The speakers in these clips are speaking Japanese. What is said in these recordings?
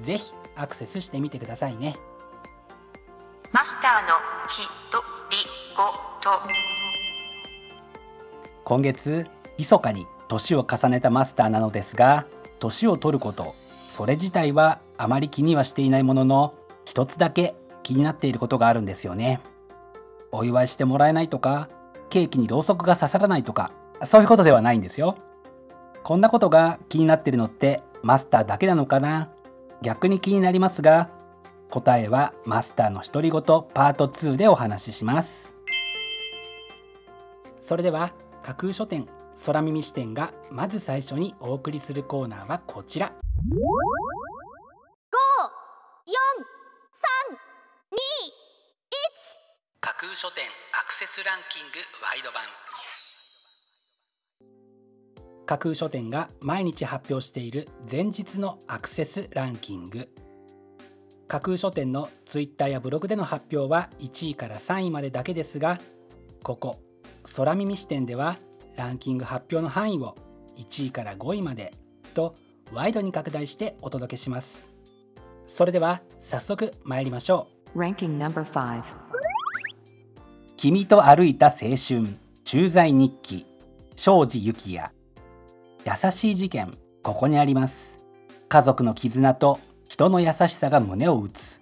ぜひアクセスしてみてくださいね。マスターのひとりごと。今月密かに年を重ねたマスターなのですが年を取ることそれ自体はあまり気にはしていないものの一つだけ気になっていることがあるんですよね。お祝いしてもらえないとかケーキにろうそくが刺さらないとかそういうことではないんですよ。こんなことが気になってるのってマスターだけなのかな？逆に気になりますが答えはマスターの独り言パート2でお話しします。それでは架空書店空耳視点がまず最初にお送りするコーナーはこちら。架空書店アクセスランキングワイド版架空書店が毎日発表している前日のアクセスランキング。架空書店のツイッターやブログでの発表は1位から3位までだけですがここ空耳視点ではランキング発表の範囲を1位から5位までとワイドに拡大してお届けします。それでは早速参りましょう。Ranking number 5君と歩いた青春駐在日記庄司幸也優しい事件ここにあります。家族の絆と人の優しさが胸を打つ。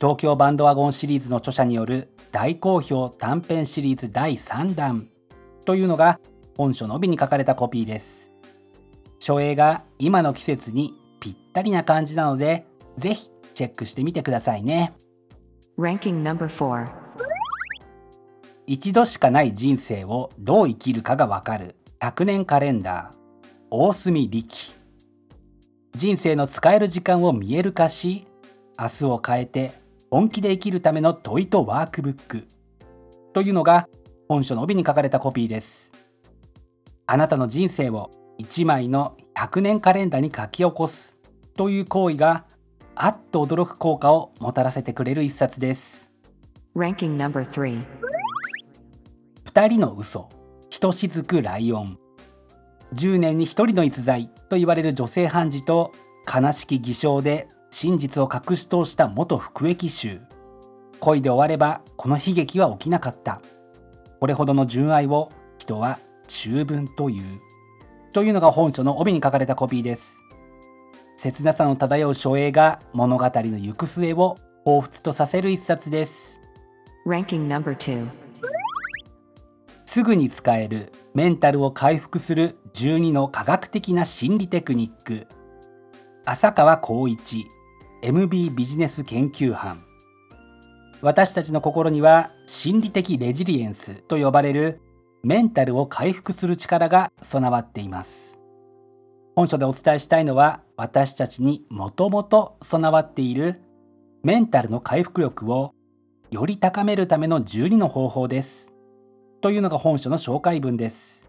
東京バンドワゴンシリーズの著者による大好評短編シリーズ第3弾。というのが本書の帯に書かれたコピーです。書影が今の季節にぴったりな感じなのでぜひチェックしてみてくださいね。Ranking number 4一度しかない人生をどう生きるかがわかる100年カレンダー大隅力。人生の使える時間を見える化し明日を変えて本気で生きるための問いとワークブック。というのが本書の帯に書かれたコピーです。あなたの人生を1枚の100年カレンダーに書き起こす。という行為があっと驚く効果をもたらせてくれる一冊です。Ranking number 3二人の嘘。ひとしずくライオン10年に一人の逸材と言われる女性判事と悲しき偽証で真実を隠し通した元服役囚。恋で終わればこの悲劇は起きなかった。これほどの純愛を人は中文という。というのが本書の帯に書かれたコピーです。切なさの漂う書影が物語の行く末を彷彿とさせる一冊です。Ranking number 2すぐに使えるメンタルを回復する12の科学的な心理テクニック。浅川光一 MB ビジネス研究班。私たちの心には心理的レジリエンスと呼ばれるメンタルを回復する力が備わっています。本書でお伝えしたいのは私たちにもともと備わっているメンタルの回復力をより高めるための12の方法です。というのが本書の紹介文です。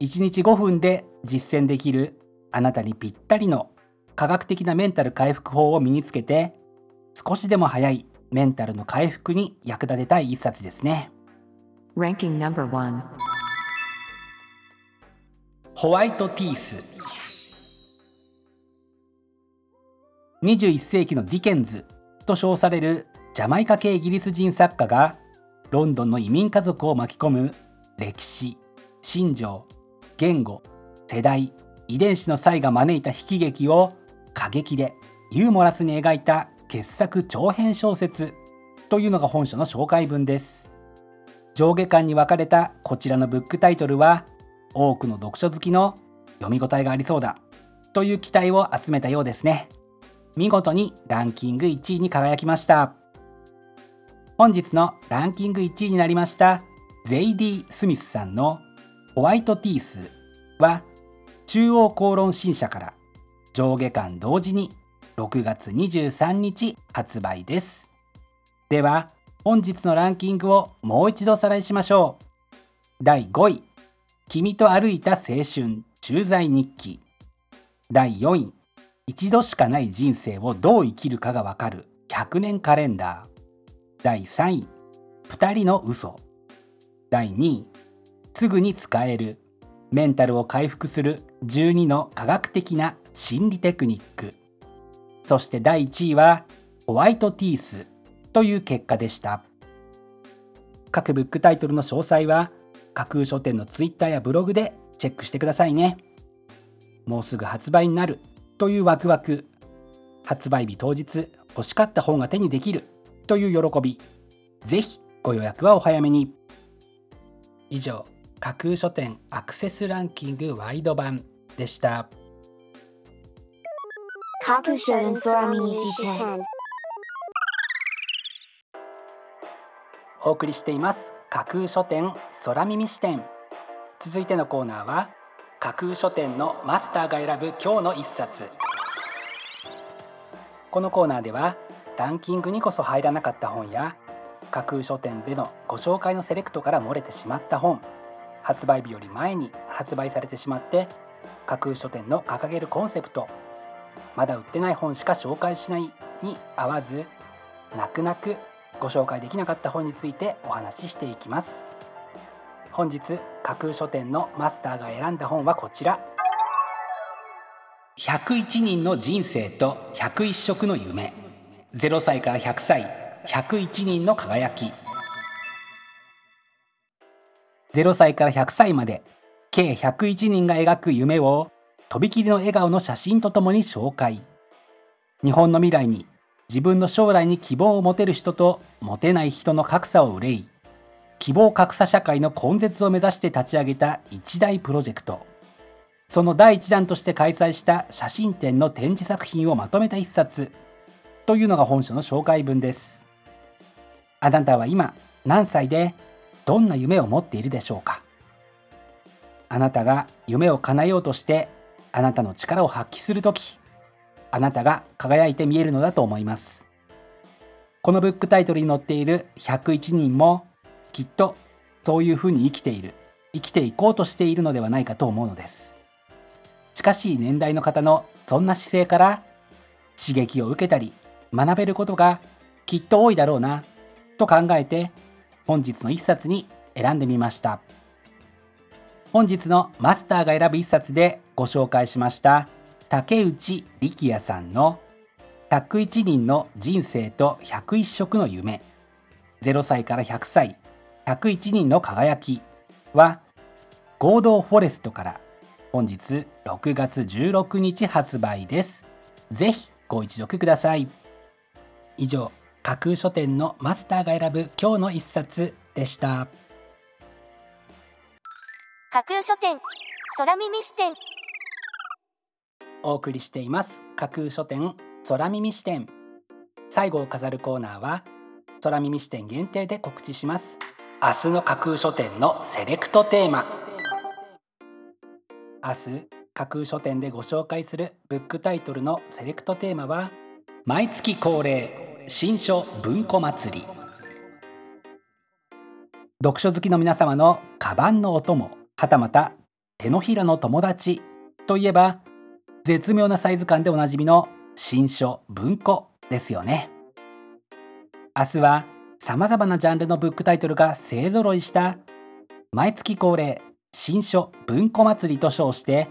1日5分で実践できるあなたにぴったりの科学的なメンタル回復法を身につけて少しでも早いメンタルの回復に役立てたい一冊ですね。Ranking number 1ホワイトティース。21世紀のディケンズと称されるジャマイカ系イギリス人作家がロンドンの移民家族を巻き込む歴史心情言語世代遺伝子の差異が招いた悲喜劇を過激でユーモラスに描いた傑作長編小説というのが本書の紹介文です。上下巻に分かれたこちらのブックタイトルは多くの読書好きの読み応えがありそうだという期待を集めたようですね。見事にランキング1位に輝きました。本日のランキング1位になりましたゼイディ・スミスさんのホワイトティースは中央公論新社から上下巻同時に6月23日発売です。では本日のランキングをもう一度おさらいしましょう。第5位君と歩いた青春駐在日記。第4位一度しかない人生をどう生きるかがわかる100年カレンダー。第3位。2人の嘘。第2位。すぐに使える。メンタルを回復する。12の科学的な心理テクニック。そして第1位はホワイトティースという結果でした。各ブックタイトルの詳細は架空書店のツイッターやブログでチェックしてくださいね。もうすぐ発売になるというワクワク。発売日当日欲しかった本が手にできる。という喜び。ぜひご予約はお早めに。以上架空書店アクセスランキングワイド版でした。架空書店空耳視点お送りしています。架空書店空耳視点続いてのコーナーは架空書店のマスターが選ぶ今日の一冊。このコーナーではランキングにこそ入らなかった本や架空書店でのご紹介のセレクトから漏れてしまった本発売日より前に発売されてしまって架空書店の掲げるコンセプトまだ売ってない本しか紹介しないに合わず泣く泣くご紹介できなかった本についてお話ししていきます。本日架空書店のマスターが選んだ本はこちら。101人の人生と101色の夢。0歳から100歳。101人の輝き。0歳から100歳まで計101人が描く夢をとびきりの笑顔の写真とともに紹介。日本の未来に自分の将来に希望を持てる人と持てない人の格差を憂い希望格差社会の根絶を目指して立ち上げた一大プロジェクト。その第一弾として開催した写真展の展示作品をまとめた一冊。というのが本書の紹介文です。あなたは今何歳でどんな夢を持っているでしょうか？あなたが夢を叶えようとしてあなたの力を発揮するときあなたが輝いて見えるのだと思います。このブックタイトルに載っている101人もきっとそういうふうに生きている。生きていこうとしているのではないかと思うのです。近しい年代の方のそんな姿勢から刺激を受けたり学べることがきっと多いだろうなと考えて本日の一冊に選んでみました。本日のマスターが選ぶ一冊でご紹介しました竹内力也さんの101人の人生と101色の夢。0歳から100歳101人の輝きは合同フォレストから本日6月16日発売です。ぜひご一読ください。以上架空書店のマスターが選ぶ今日の一冊でした。架空書店空耳視点。お送りしています。架空書店空耳視点。最後を飾るコーナーは空耳視点限定で告知します。明日の架空書店のセレクトテーマ。明日架空書店でご紹介するブックタイトルのセレクトテーマは毎月恒例新書文庫祭り。読書好きの皆様のカバンのお供はたまた手のひらの友達といえば絶妙なサイズ感でおなじみの新書文庫ですよね。明日はさまざまなジャンルのブックタイトルが勢ぞろいした毎月恒例新書文庫祭りと称して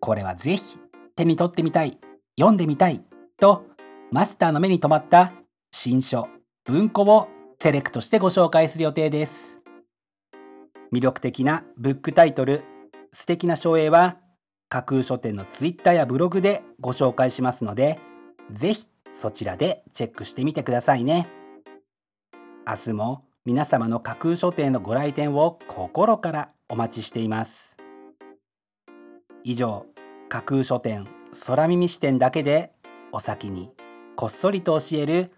これはぜひ手に取ってみたい読んでみたいとマスターの目に留まった新書文庫をセレクトしてご紹介する予定です。魅力的なブックタイトル素敵な書影は架空書店のツイッターやブログでご紹介しますのでぜひそちらでチェックしてみてくださいね。明日も皆様の架空書店のご来店を心からお待ちしています。以上架空書店空耳視点だけでお先にこっそりと教える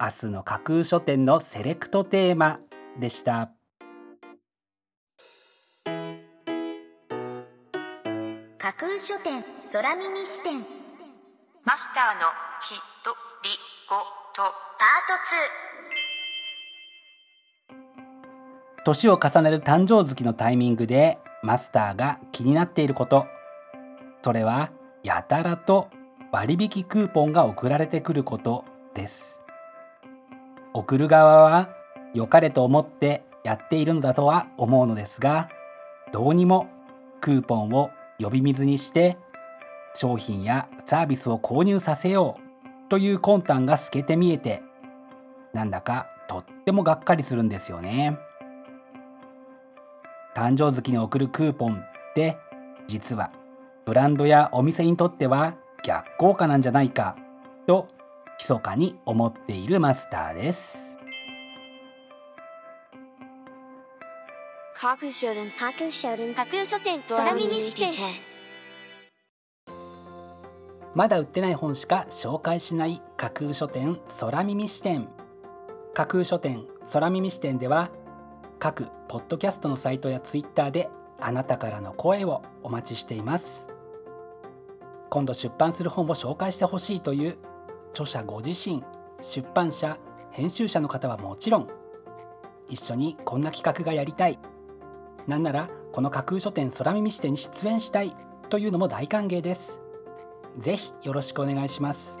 明日の架空書店のセレクトテーマでした。架空書店空耳視点。マスターのきとりごと。パ年を重ねる誕生月のタイミングでマスターが気になっていること。それはやたらと割引クーポンが送られてくることです。送る側は良かれと思ってやっているのだとは思うのですがどうにもクーポンを呼び水にして商品やサービスを購入させようという魂胆が透けて見えてなんだかとってもがっかりするんですよね。誕生月に送るクーポンって実はブランドやお店にとっては逆効果なんじゃないかと密かに思っているマスターです。まだ売ってない本しか紹介しない架空書店空耳視点。架空書店空耳視点では各ポッドキャストのサイトやツイッターであなたからの声をお待ちしています今度出版する本を紹介してほしいという著者ご自身出版社編集者の方はもちろん一緒にこんな企画がやりたい。なんならこの架空書店空耳視点に出演したいというのも大歓迎です。ぜひよろしくお願いします。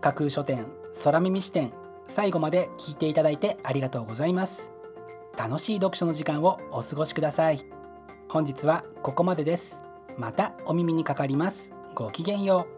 架空書店空耳視点最後まで聞いていただいてありがとうございます。楽しい読書の時間をお過ごしください。本日はここまでです。またお耳にかかります。ごきげんよう。